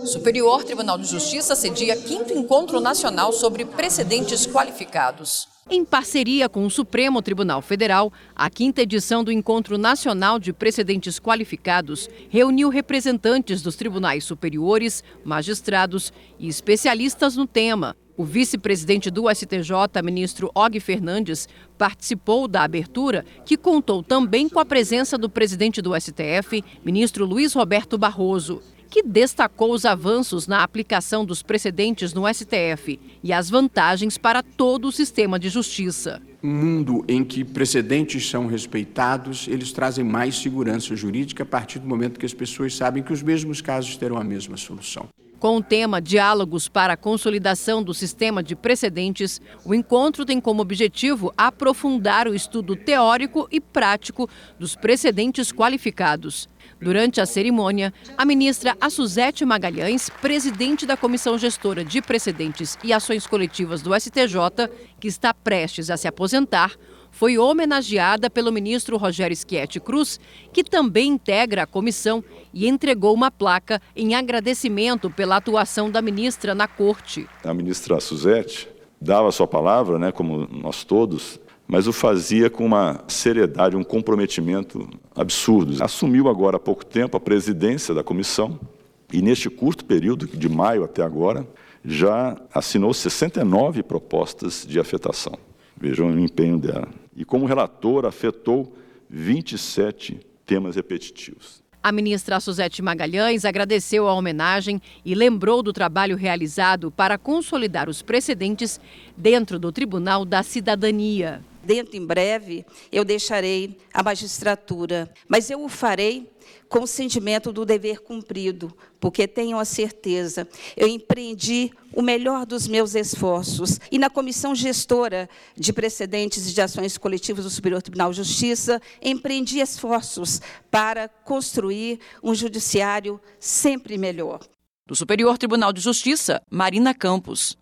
Superior Tribunal de Justiça cedia quinto encontro nacional sobre precedentes qualificados. Em parceria com o Supremo Tribunal Federal, a quinta edição do Encontro Nacional de Precedentes Qualificados reuniu representantes dos tribunais superiores, magistrados e especialistas no tema. O vice-presidente do STJ, ministro Og Fernandes, participou da abertura, que contou também com a presença do presidente do STF, ministro Luiz Roberto Barroso que destacou os avanços na aplicação dos precedentes no STF e as vantagens para todo o sistema de justiça. Um mundo em que precedentes são respeitados, eles trazem mais segurança jurídica a partir do momento que as pessoas sabem que os mesmos casos terão a mesma solução. Com o tema Diálogos para a Consolidação do Sistema de Precedentes, o encontro tem como objetivo aprofundar o estudo teórico e prático dos precedentes qualificados. Durante a cerimônia, a ministra Suzete Magalhães, presidente da Comissão Gestora de Precedentes e Ações Coletivas do STJ, que está prestes a se aposentar, foi homenageada pelo ministro Rogério Schietti Cruz, que também integra a comissão e entregou uma placa em agradecimento pela atuação da ministra na corte. A ministra Suzete dava sua palavra, né, como nós todos, mas o fazia com uma seriedade, um comprometimento absurdo. Assumiu agora há pouco tempo a presidência da comissão e, neste curto período, de maio até agora, já assinou 69 propostas de afetação. Vejam o empenho dela. E, como relator, afetou 27 temas repetitivos. A ministra Suzete Magalhães agradeceu a homenagem e lembrou do trabalho realizado para consolidar os precedentes dentro do Tribunal da Cidadania. Dentro em breve, eu deixarei a magistratura, mas eu o farei com o sentimento do dever cumprido, porque tenho a certeza, eu empreendi o melhor dos meus esforços. E na comissão gestora de precedentes e de ações coletivas do Superior Tribunal de Justiça, empreendi esforços para construir um judiciário sempre melhor. Do Superior Tribunal de Justiça, Marina Campos.